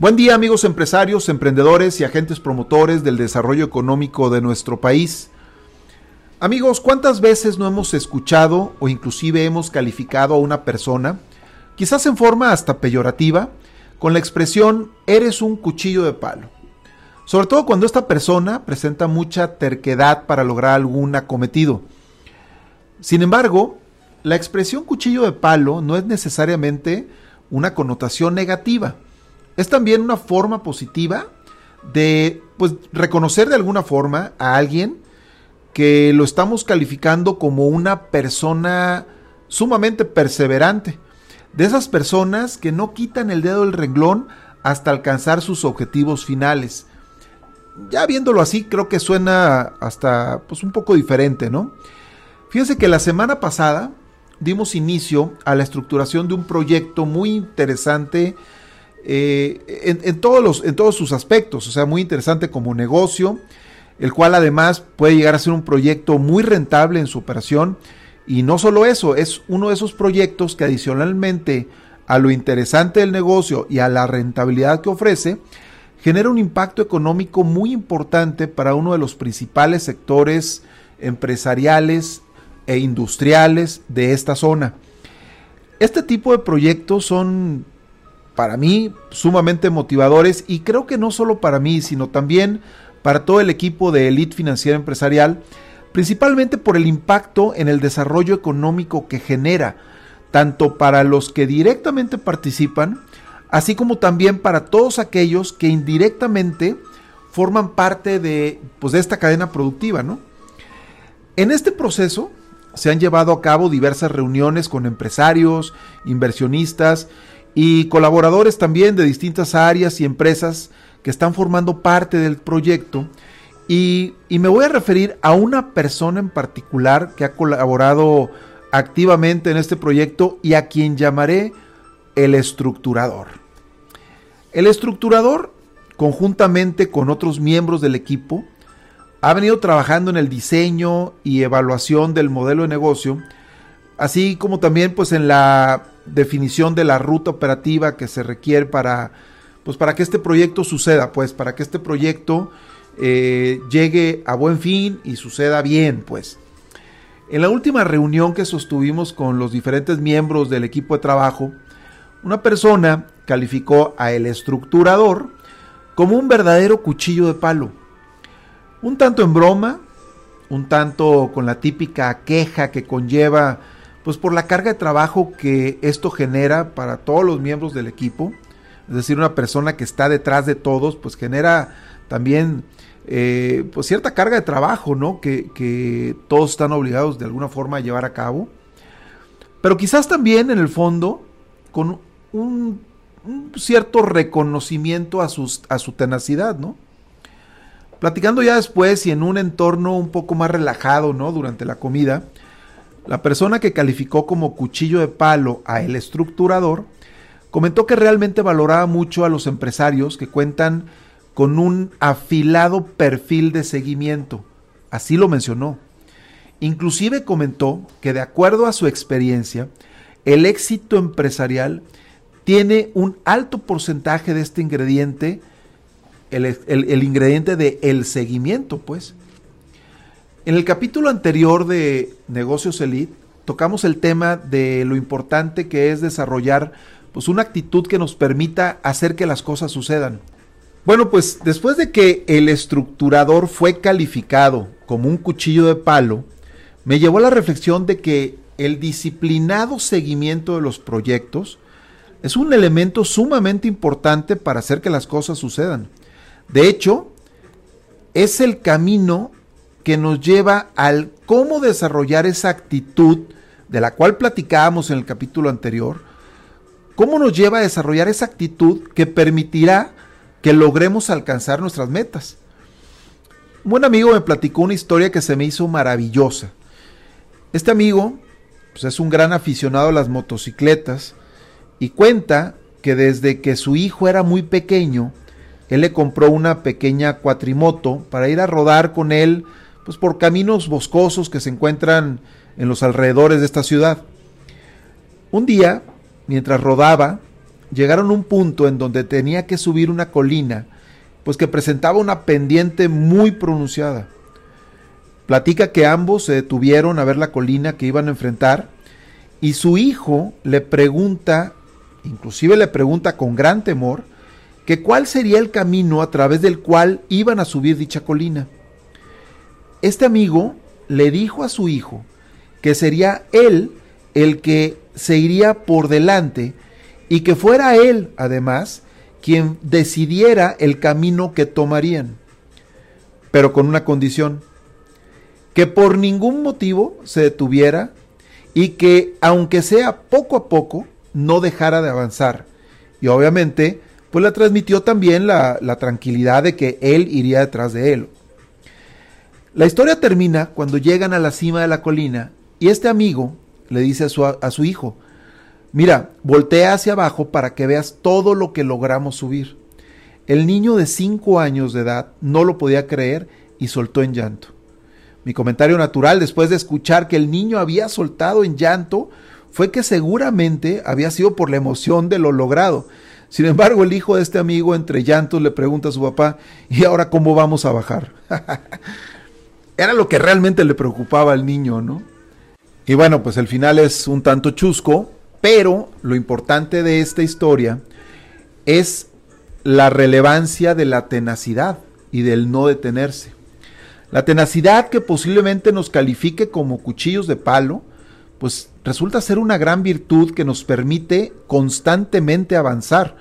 Buen día amigos empresarios, emprendedores y agentes promotores del desarrollo económico de nuestro país. Amigos, ¿cuántas veces no hemos escuchado o inclusive hemos calificado a una persona, quizás en forma hasta peyorativa, con la expresión eres un cuchillo de palo? Sobre todo cuando esta persona presenta mucha terquedad para lograr algún acometido. Sin embargo, la expresión cuchillo de palo no es necesariamente una connotación negativa es también una forma positiva de pues, reconocer de alguna forma a alguien que lo estamos calificando como una persona sumamente perseverante. De esas personas que no quitan el dedo del renglón hasta alcanzar sus objetivos finales. Ya viéndolo así, creo que suena hasta pues un poco diferente, ¿no? Fíjense que la semana pasada dimos inicio a la estructuración de un proyecto muy interesante eh, en, todos los, en todos sus aspectos, o sea, muy interesante como negocio, el cual además puede llegar a ser un proyecto muy rentable en su operación. Y no solo eso, es uno de esos proyectos que adicionalmente a lo interesante del negocio y a la rentabilidad que ofrece, genera un impacto económico muy importante para uno de los principales sectores empresariales e industriales de esta zona. Este tipo de proyectos son para mí sumamente motivadores y creo que no solo para mí, sino también para todo el equipo de Elite Financiera Empresarial, principalmente por el impacto en el desarrollo económico que genera, tanto para los que directamente participan, así como también para todos aquellos que indirectamente forman parte de, pues, de esta cadena productiva. ¿no? En este proceso se han llevado a cabo diversas reuniones con empresarios, inversionistas y colaboradores también de distintas áreas y empresas que están formando parte del proyecto. Y, me voy a referir a una persona en particular que ha colaborado activamente en este proyecto y a quien llamaré el estructurador. El estructurador, conjuntamente con otros miembros del equipo, ha venido trabajando en el diseño y evaluación del modelo de negocio, así como también pues en la definición de la ruta operativa que se requiere para, pues para que este proyecto suceda, pues para que este proyecto eh, llegue a buen fin y suceda bien, pues. En la última reunión que sostuvimos con los diferentes miembros del equipo de trabajo, una persona calificó a el estructurador como un verdadero cuchillo de palo. Un tanto en broma, un tanto con la típica queja que conlleva pues por la carga de trabajo que esto genera para todos los miembros del equipo, es decir, una persona que está detrás de todos, pues genera también eh, pues cierta carga de trabajo, ¿no? Que, todos están obligados de alguna forma a llevar a cabo, pero quizás también en el fondo con un, cierto reconocimiento a, a su tenacidad, ¿no? Platicando ya después y en un entorno un poco más relajado, ¿no? Durante la comida, la persona que calificó como cuchillo de palo a el estructurador comentó que realmente valoraba mucho a los empresarios que cuentan con un afilado perfil de seguimiento. Así lo mencionó. Inclusive comentó que de acuerdo a su experiencia, el éxito empresarial tiene un alto porcentaje de este ingrediente, el, ingrediente de el seguimiento, pues. En el capítulo anterior de Negocios Elite tocamos el tema de lo importante que es desarrollar pues una actitud que nos permita hacer que las cosas sucedan. Bueno, pues después de que el estructurador fue calificado como un cuchillo de palo, me llevó a la reflexión de que el disciplinado seguimiento de los proyectos es un elemento sumamente importante para hacer que las cosas sucedan. De hecho, es el camino que nos lleva al cómo desarrollar esa actitud de la cual platicábamos en el capítulo anterior, cómo nos lleva a desarrollar esa actitud que permitirá que logremos alcanzar nuestras metas. Un buen amigo me platicó una historia que se me hizo maravillosa. Este amigo pues, es un gran aficionado a las motocicletas y cuenta que desde que su hijo era muy pequeño, él le compró una pequeña cuatrimoto para ir a rodar con él pues por caminos boscosos que se encuentran en los alrededores de esta ciudad. Un día, mientras rodaba, llegaron a un punto en donde tenía que subir una colina, pues que presentaba una pendiente muy pronunciada. Platica que ambos se detuvieron a ver la colina que iban a enfrentar y su hijo le pregunta, inclusive le pregunta con gran temor, que cuál sería el camino a través del cual iban a subir dicha colina. Este amigo le dijo a su hijo que sería él el que se iría por delante y que fuera él, además, quien decidiera el camino que tomarían, pero con una condición, que por ningún motivo se detuviera y que, aunque sea poco a poco, no dejara de avanzar. Y obviamente, pues le transmitió también la, la tranquilidad de que él iría detrás de él. La historia termina cuando llegan a la cima de la colina y este amigo le dice a su, a su hijo, mira, voltea hacia abajo para que veas todo lo que logramos subir. El niño de 5 años de edad no lo podía creer y soltó en llanto. Mi comentario natural después de escuchar que el niño había soltado en llanto fue que seguramente había sido por la emoción de lo logrado. Sin embargo, el hijo de este amigo entre llantos le pregunta a su papá, ¿y ahora cómo vamos a bajar? era lo que realmente le preocupaba al niño, ¿no? Y bueno, pues el final es un tanto chusco, pero lo importante de esta historia es la relevancia de la tenacidad y del no detenerse. La tenacidad que posiblemente nos califique como cuchillos de palo, pues resulta ser una gran virtud que nos permite constantemente avanzar,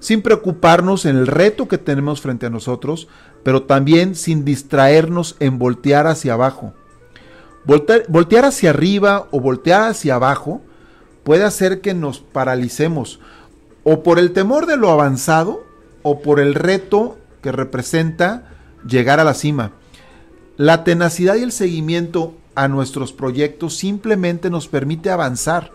sin preocuparnos en el reto que tenemos frente a nosotros, pero también sin distraernos en voltear hacia abajo. Voltear, hacia arriba o voltear hacia abajo puede hacer que nos paralicemos o por el temor de lo avanzado o por el reto que representa llegar a la cima. La tenacidad y el seguimiento a nuestros proyectos simplemente nos permite avanzar.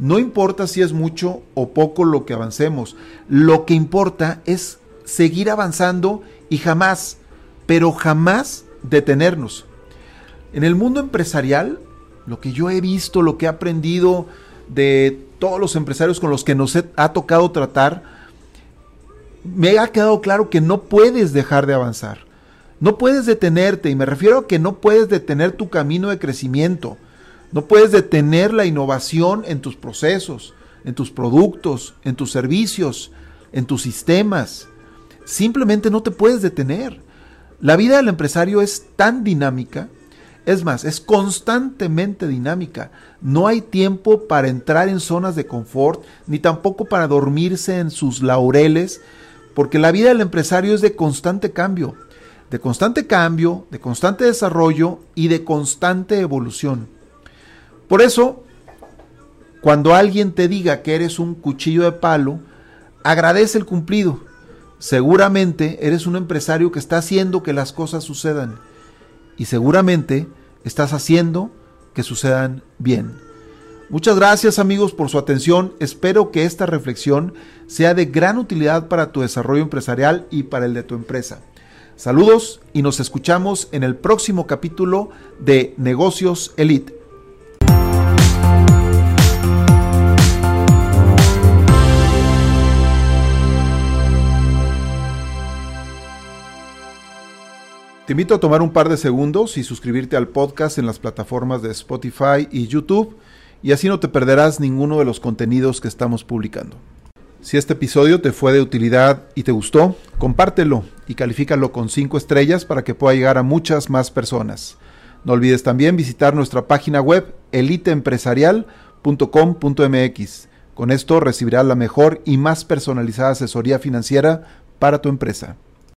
No importa si es mucho o poco lo que avancemos, lo que importa es seguir avanzando y jamás, pero jamás detenernos. En el mundo empresarial, lo que yo he visto, lo que he aprendido de todos los empresarios con los que nos ha tocado tratar, me ha quedado claro que no puedes dejar de avanzar. No puedes detenerte, y me refiero a que no puedes detener tu camino de crecimiento. No puedes detener la innovación en tus procesos, en tus productos, en tus servicios, en tus sistemas. Simplemente no te puedes detener. La vida del empresario es tan dinámica, es más, es constantemente dinámica. No hay tiempo para entrar en zonas de confort, ni tampoco para dormirse en sus laureles, porque la vida del empresario es de constante cambio, de constante cambio, de constante desarrollo y de constante evolución. Por eso, cuando alguien te diga que eres un cuchillo de palo, agradece el cumplido Seguramente eres un empresario que está haciendo que las cosas sucedan y seguramente estás haciendo que sucedan bien. Muchas gracias amigos por su atención. Espero que esta reflexión sea de gran utilidad para tu desarrollo empresarial y para el de tu empresa. Saludos y nos escuchamos en el próximo capítulo de Negocios Elite. Te invito a tomar un par de segundos y suscribirte al podcast en las plataformas de Spotify y YouTube y así no te perderás ninguno de los contenidos que estamos publicando. Si este episodio te fue de utilidad y te gustó, compártelo y califícalo con 5 estrellas para que pueda llegar a muchas más personas. No olvides también visitar nuestra página web eliteempresarial.com.mx. Con esto recibirás la mejor y más personalizada asesoría financiera para tu empresa.